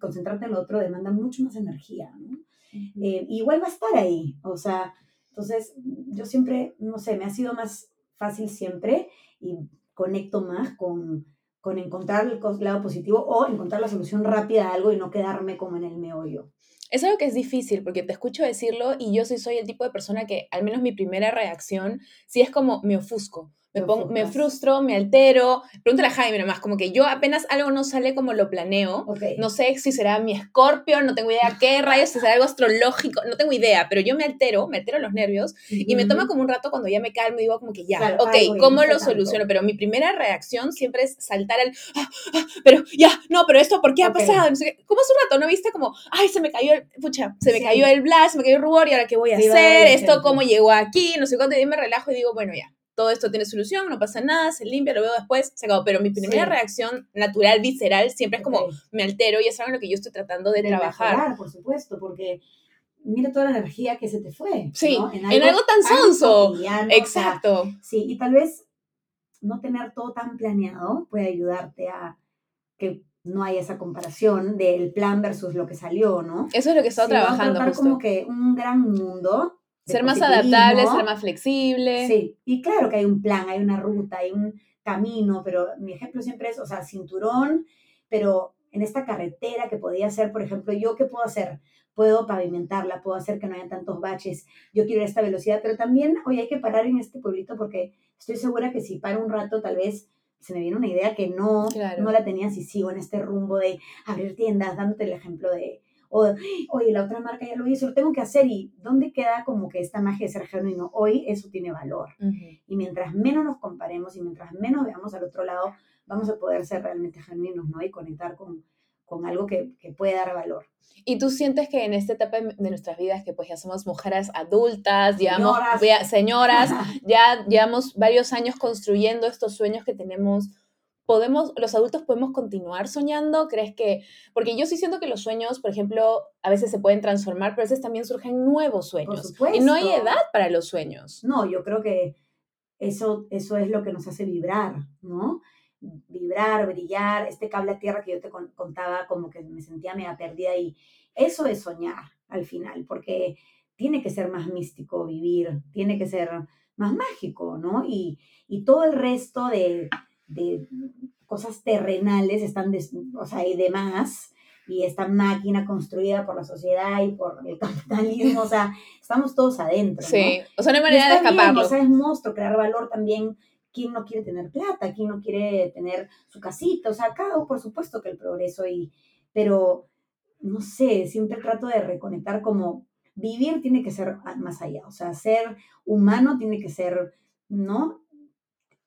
B: concentrarte en lo otro demanda mucho más energía, ¿no? Eh, igual va a estar ahí, o sea, entonces yo siempre, no sé, me ha sido más fácil siempre y conecto más con, con encontrar el lado positivo o encontrar la solución rápida a algo y no quedarme como en el meollo.
A: Es algo que es difícil porque te escucho decirlo y yo sí soy el tipo de persona que al menos mi primera reacción sí es como me ofusco me, me frustro, me altero. Pregúntale a Jaime nomás, como que yo apenas algo no sale como lo planeo. No sé si será mi escorpio, no tengo idea qué rayos, si será algo astrológico, no tengo idea, pero yo me altero, me altero los nervios y me toma como un rato cuando ya me calmo y digo como que ya, ok, ¿cómo lo soluciono? Pero mi primera reacción siempre es saltar el, ah, ah, pero ya, no, pero esto, ¿por qué ha pasado? No sé ¿Cómo es un rato? ¿No viste como, ay, se me cayó el, pucha, se me cayó el blas, se me cayó el rubor y ahora qué voy a hacer? Esto, ¿cómo llegó aquí? No sé cuánto, y me relajo y digo, bueno, ya, todo esto tiene solución, no pasa nada, se limpia, lo veo después, se acabó. Pero mi primera reacción natural, visceral, siempre es como me altero y es algo en lo que yo estoy tratando de, trabajar.
B: por supuesto, porque mira toda la energía que se te fue.
A: Sí, en, algo, tan sonso. Exacto.
B: sí, y tal vez no tener todo tan planeado puede ayudarte a que no haya esa comparación del plan versus lo que salió, ¿no?
A: Eso es lo que he estado trabajando.
B: Justo. como que un gran mundo
A: ser más adaptable, ser más flexible.
B: Sí, y claro que hay un plan, hay una ruta, hay un camino, pero mi ejemplo siempre es, o sea, cinturón, pero en esta carretera que podía ser, por ejemplo, yo qué puedo hacer? Puedo pavimentarla, puedo hacer que no haya tantos baches, yo quiero esta velocidad, pero también hoy hay que parar en este pueblito porque estoy segura que si paro un rato tal vez se me viene una idea que no,
A: Claro.
B: no la tenía si sigo en este rumbo de abrir tiendas, dándote el ejemplo de, o, oye, la otra marca ya lo hizo, lo tengo que hacer y ¿dónde queda como que esta magia de ser genuino? Hoy eso tiene valor.
A: Ujú.
B: Y mientras menos nos comparemos y mientras menos veamos al otro lado, vamos a poder ser realmente genuinos, ¿no? Y conectar con, con algo que, que puede dar valor.
A: Y tú sientes que en esta etapa de nuestras vidas, que pues ya somos mujeres adultas,
B: Señoras.
A: vea- señoras, ya llevamos varios años construyendo estos sueños que tenemos. ¿Podemos, los adultos podemos continuar soñando? ¿Crees que, porque yo sí siento que los sueños, por ejemplo, a veces se pueden transformar, pero a veces también surgen nuevos sueños. Y no hay edad para los sueños.
B: No, yo creo que eso, eso es lo que nos hace vibrar, ¿no? Vibrar, brillar, este cable a tierra que yo te con- contaba, como que me sentía media perdida y eso es soñar al final, porque tiene que ser más místico vivir, tiene que ser más mágico, ¿no? Y, y todo el resto de, de cosas terrenales están, des- o sea, y demás, y esta máquina construida por la sociedad y por el capitalismo, o sea, estamos todos adentro, ¿no?
A: Sí, o sea, no hay manera de
B: está bien,
A: escaparlo.
B: o sea, es monstruo crear valor también. ¿Quién no quiere tener plata? ¿Quién no quiere tener su casita? O sea, cada por supuesto que el progreso y, pero no sé, siempre trato de reconectar como vivir tiene que ser más allá, o sea, ser humano tiene que ser, ¿no?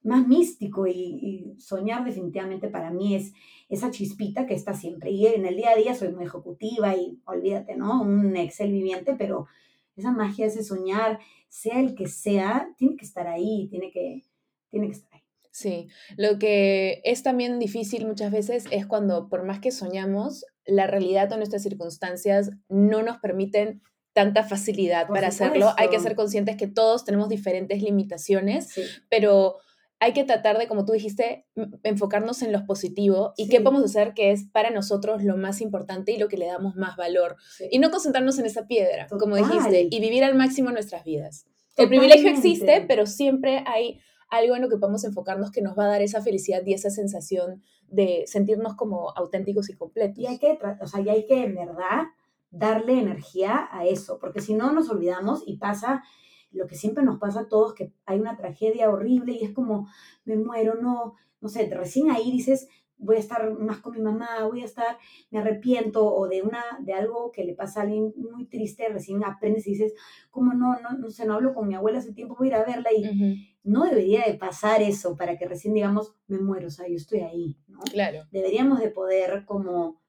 B: Más místico y, y soñar definitivamente para mí es esa chispita que está siempre. Y en el día a día soy muy ejecutiva y olvídate, ¿no? Un Excel viviente, pero esa magia, ese soñar, sea el que sea, tiene que estar ahí, tiene que, tiene que estar ahí.
A: Sí, lo que es también difícil muchas veces es cuando por más que soñamos, la realidad o nuestras circunstancias no nos permiten tanta facilidad
B: Por
A: para hacerlo. Hay que ser conscientes que todos tenemos diferentes limitaciones,
B: Sí,
A: pero hay que tratar de, como tú dijiste, enfocarnos en lo positivo y qué
B: Sí.
A: podemos hacer que es para nosotros lo más importante y lo que le damos más valor.
B: sí.
A: Y no concentrarnos en esa piedra, como dijiste,
B: Total.
A: y vivir al máximo nuestras vidas. El privilegio existe, pero siempre hay algo en lo que podemos enfocarnos que nos va a dar esa felicidad y esa sensación de sentirnos como auténticos y completos.
B: Y hay que, o sea, y hay que en verdad darle energía a eso, porque si no nos olvidamos y pasa lo que siempre nos pasa a todos, que hay una tragedia horrible y es como, me muero, no, no sé, recién ahí dices, voy a estar más con mi mamá, voy a estar, me arrepiento, o de una, de algo que le pasa a alguien muy triste, recién aprendes y dices, como no, no, no sé, no hablo con mi abuela hace tiempo, voy a ir a verla y no debería de pasar eso para que recién digamos, me muero, o sea, yo estoy ahí, ¿no?
A: Claro.
B: deberíamos de poder como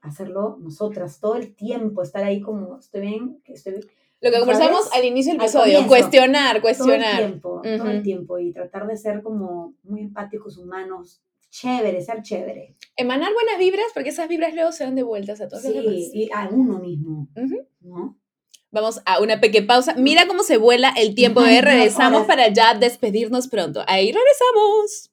B: hacerlo nosotras todo el tiempo, estar ahí como, estoy bien, estoy bien,
A: Lo que
B: ¿Sabes?
A: conversamos al inicio del episodio,
B: comienzo.
A: cuestionar,
B: todo el
A: cuestionar.
B: tiempo, todo el tiempo y tratar de ser como muy empáticos, humanos, chévere, ser chévere.
A: Emanar buenas vibras, porque esas vibras luego se dan de vueltas a todos los demás.
B: Sí, y a uno mismo. ¿no?
A: Vamos a una pequeña pausa. Mira cómo se vuela el tiempo.
B: Ay,
A: ¿eh? Regresamos para ya despedirnos pronto. Ahí regresamos.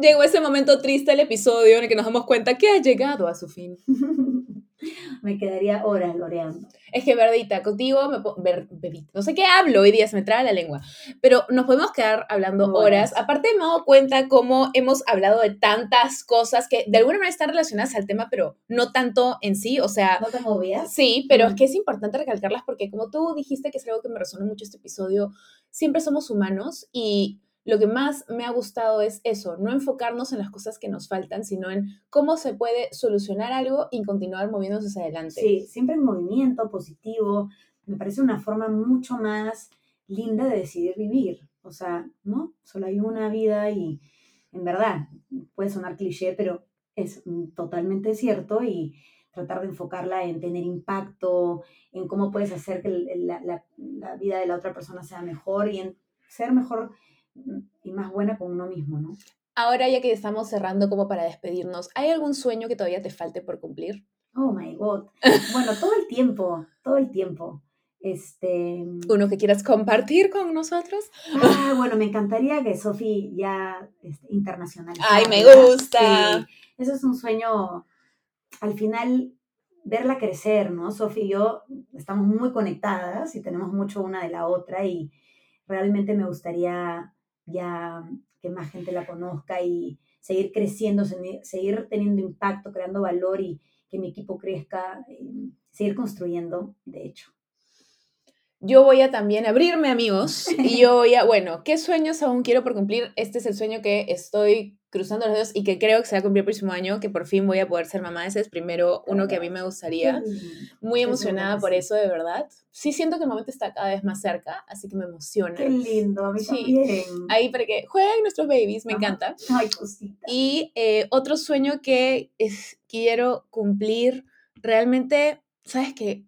A: Llegó ese momento triste del episodio en el que nos damos cuenta que ha llegado a su fin.
B: Me quedaría horas loreando.
A: Es que, Verdita, contigo, me Ver- Bebita, no sé qué hablo hoy día, se me traba la lengua, pero nos podemos quedar hablando horas.
B: Horas.
A: Aparte, me he dado cuenta cómo hemos hablado de tantas cosas que de alguna manera están relacionadas al tema, pero no tanto en sí, o sea,
B: ¿No te movías?
A: Sí, pero es que es importante recalcarlas porque como tú dijiste que es algo que me resonó mucho este episodio, siempre somos humanos y lo que más me ha gustado es eso, no enfocarnos en las cosas que nos faltan, sino en cómo se puede solucionar algo y continuar moviéndose hacia adelante.
B: Sí, siempre en movimiento positivo. Me parece una forma mucho más linda de decidir vivir. O sea, ¿no? Solo hay una vida y en verdad puede sonar cliché, pero es totalmente cierto y tratar de enfocarla en tener impacto, en cómo puedes hacer que la, la- la vida de la otra persona sea mejor y en ser mejor y más buena con uno mismo, ¿no?
A: Ahora ya que estamos cerrando como para despedirnos, ¿hay algún sueño que todavía te falte por cumplir?
B: Oh my God. Bueno, todo el tiempo, todo el tiempo. Este,
A: ¿Uno que quieras compartir con nosotros?
B: Ah, bueno, me encantaría que Sofi ya este, internacionalizara.
A: Ay, me gusta.
B: Sí, eso es un sueño, al final, verla crecer, ¿no? Sofi y yo estamos muy conectadas y tenemos mucho una de la otra y realmente me gustaría ya que más gente la conozca y seguir creciendo, se- seguir teniendo impacto, creando valor y que mi equipo crezca, y seguir construyendo, de hecho.
A: Yo voy a también abrirme, amigos, y yo voy a, bueno, ¿qué sueños aún quiero por cumplir? Este es el sueño que estoy cruzando los dedos y que creo que se va a cumplir el próximo año, que por fin voy a poder ser mamá. Ese es primero uno que a mí me gustaría. Muy emocionada por eso, de verdad. Sí siento que el momento está cada vez más cerca, así que me emociona.
B: Qué lindo, a mí también.
A: Ahí para que jueguen nuestros babies, me encanta.
B: Ay, cosita.
A: Y eh, otro sueño que es, quiero cumplir, realmente, ¿sabes qué?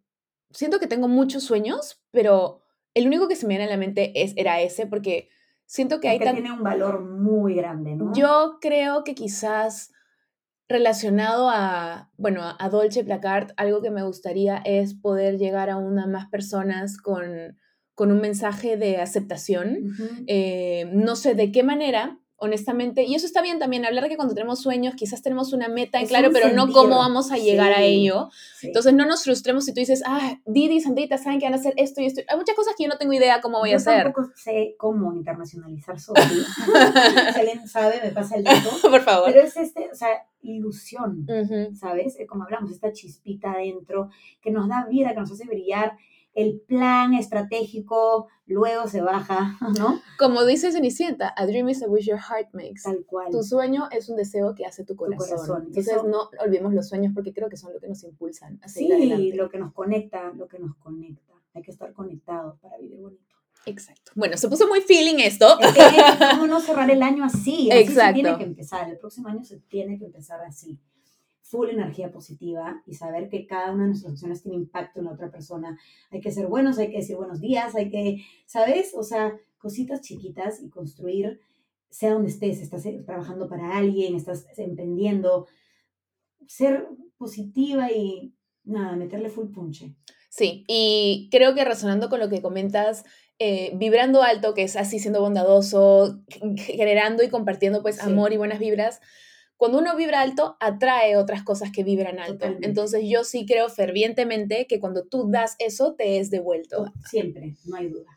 A: Siento que tengo muchos sueños, pero el único que se me viene a la mente es, era ese, porque siento que hay
B: que tiene un valor muy grande, ¿no?
A: Yo creo que quizás relacionado a, bueno, a Dolce Placard, algo que me gustaría es poder llegar a una más personas con, con un mensaje de aceptación. Eh, no sé de qué manera, honestamente, y eso está bien también, hablar de que cuando tenemos sueños quizás tenemos una meta en claro, pero no cómo vamos a llegar a ello. Entonces no nos frustremos si tú dices, ah, Didi, Sandrita, saben que van a hacer esto y esto. Hay muchas cosas que yo no tengo idea cómo voy
B: a
A: hacer.
B: Yo tampoco sé cómo internacionalizar si alguien sabe, me pasa el dato.
A: Por favor.
B: Pero es este, o sea, ilusión, ¿sabes? Eh, como hablamos, esta chispita adentro que nos da vida, que nos hace brillar el plan estratégico luego se baja, ¿no?
A: Como dice Cenicienta, a dream is a wish your heart makes.
B: Tal cual.
A: Tu sueño es un deseo que hace tu corazón. Entonces no olvidemos los sueños porque creo que son lo que nos impulsan a
B: seguir sí, lo que nos conecta, lo que nos conecta. Hay que estar conectados para vivir bonito.
A: Exacto. Bueno, se puso muy feeling esto.
B: Es que, ¿Cómo no cerrar el año así? así Exacto. Se tiene que empezar. El próximo año se tiene que empezar así full energía positiva y saber que cada una de nuestras acciones tiene impacto en la otra persona. Hay que ser buenos, hay que decir buenos días, hay que, ¿sabes? O sea, cositas chiquitas y construir, sea donde estés, estás eh, trabajando para alguien, estás emprendiendo, ser positiva y nada, meterle full punche.
A: Sí, y creo que resonando con lo que comentas, eh, vibrando alto, que es así siendo bondadoso, generando y compartiendo pues amor y buenas vibras, cuando uno vibra alto, atrae otras cosas que vibran alto. Entonces yo sí creo fervientemente que cuando tú das eso, te es devuelto.
B: Siempre, no hay duda.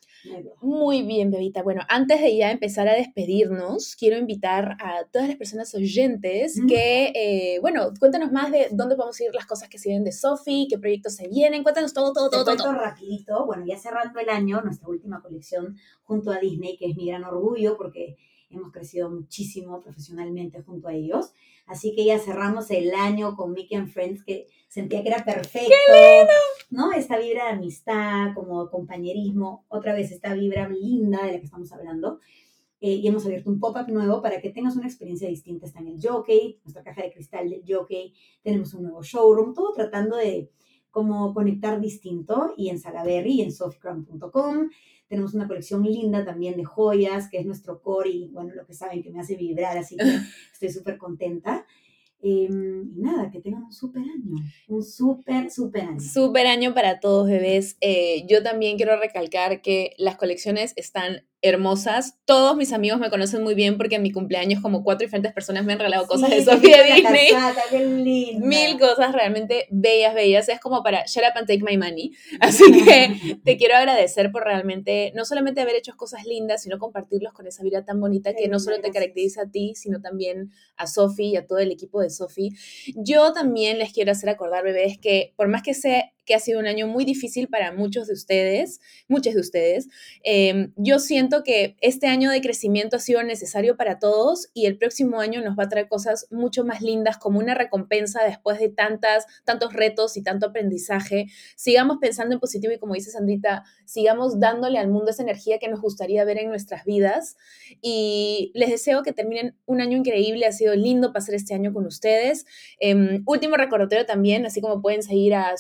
A: Muy bien, bebita. Bueno, antes de ya empezar a despedirnos, quiero invitar a todas las personas oyentes que, eh, bueno, cuéntanos más de dónde podemos ir las cosas que se vienen de Sofi, qué proyectos se vienen. Cuéntanos todo, todo, todo, todo.
B: rapidito. Bueno, ya cerrando el año, nuestra última colección junto a Disney, que es mi gran orgullo porque hemos crecido muchísimo profesionalmente junto a ellos. Así que ya cerramos el año con Mickey and Friends, que sentía que era perfecto. ¿No? Esta vibra de amistad, como compañerismo, otra vez esta vibra linda de la que estamos hablando. Eh, y hemos abierto un pop-up nuevo para que tengas una experiencia distinta. Está en el Jockey, nuestra caja de cristal del Jockey. Tenemos un nuevo showroom, todo tratando de como conectar distinto. Y en Salaberry y en softground.com. Tenemos una colección linda también de joyas, que es nuestro core y bueno, lo que saben que me hace vibrar, así que estoy súper contenta. Em, y nada, que tengan un súper año, un súper, súper año.
A: Súper año para todos, bebés. Eh, yo también quiero recalcar que las colecciones están hermosas. Todos mis amigos me conocen muy bien porque en mi cumpleaños como cuatro diferentes personas me han regalado cosas de Sofía Disney. Mil cosas realmente bellas, bellas. Es como para shut up and take my money. Así que te quiero agradecer por realmente no solamente haber hecho cosas lindas, sino compartirlos con esa vida tan bonita que no solo te caracteriza a ti, sino también a Sofi y a todo el equipo de Sofi. Yo también les quiero hacer acordar, bebés, que por más que sea que ha sido un año muy difícil para muchos de ustedes, muchos de ustedes. Em, yo siento que este año de crecimiento ha sido necesario para todos y el próximo año nos va a traer cosas mucho más lindas como una recompensa después de tantas, tantos retos y tanto aprendizaje. Sigamos pensando en positivo y como dice Sandrita, sigamos dándole al mundo esa energía que nos gustaría ver en nuestras vidas y les deseo que terminen un año increíble, ha sido lindo pasar este año con ustedes. Em, último recordatorio también, así como pueden seguir a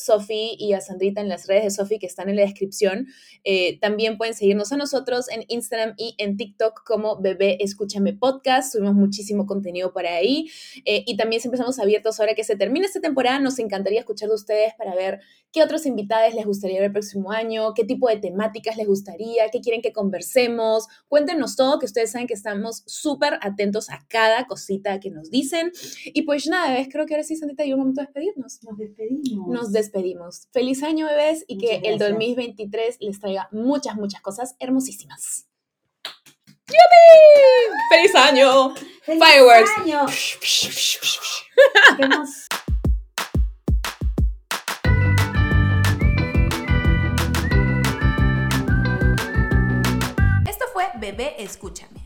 A: Sofi y a Sandrita en las redes de Sofi que están en la descripción. Eh, también pueden seguirnos a nosotros en Instagram y en TikTok como Bebé Escúchame Podcast. Subimos muchísimo contenido por ahí. Eh, y también siempre estamos abiertos ahora que se termine esta temporada. Nos encantaría escuchar de ustedes para ver qué otros invitados les gustaría ver el próximo año, qué tipo de temáticas les gustaría, qué quieren que conversemos. Cuéntenos todo, que ustedes saben que estamos súper atentos a cada cosita que nos dicen. Y pues nada, ¿ves? creo que ahora sí, Sandrita, llegó un momento de despedirnos.
B: Nos despedimos.
A: Nos despedimos feliz año, bebés, y Muchas que gracias. el 2023 les traiga muchas, muchas cosas hermosísimas. ¡Yupi! ¡Feliz año!
B: ¡Feliz ¡Fireworks! Año.
A: Esto fue Bebé Escúchame.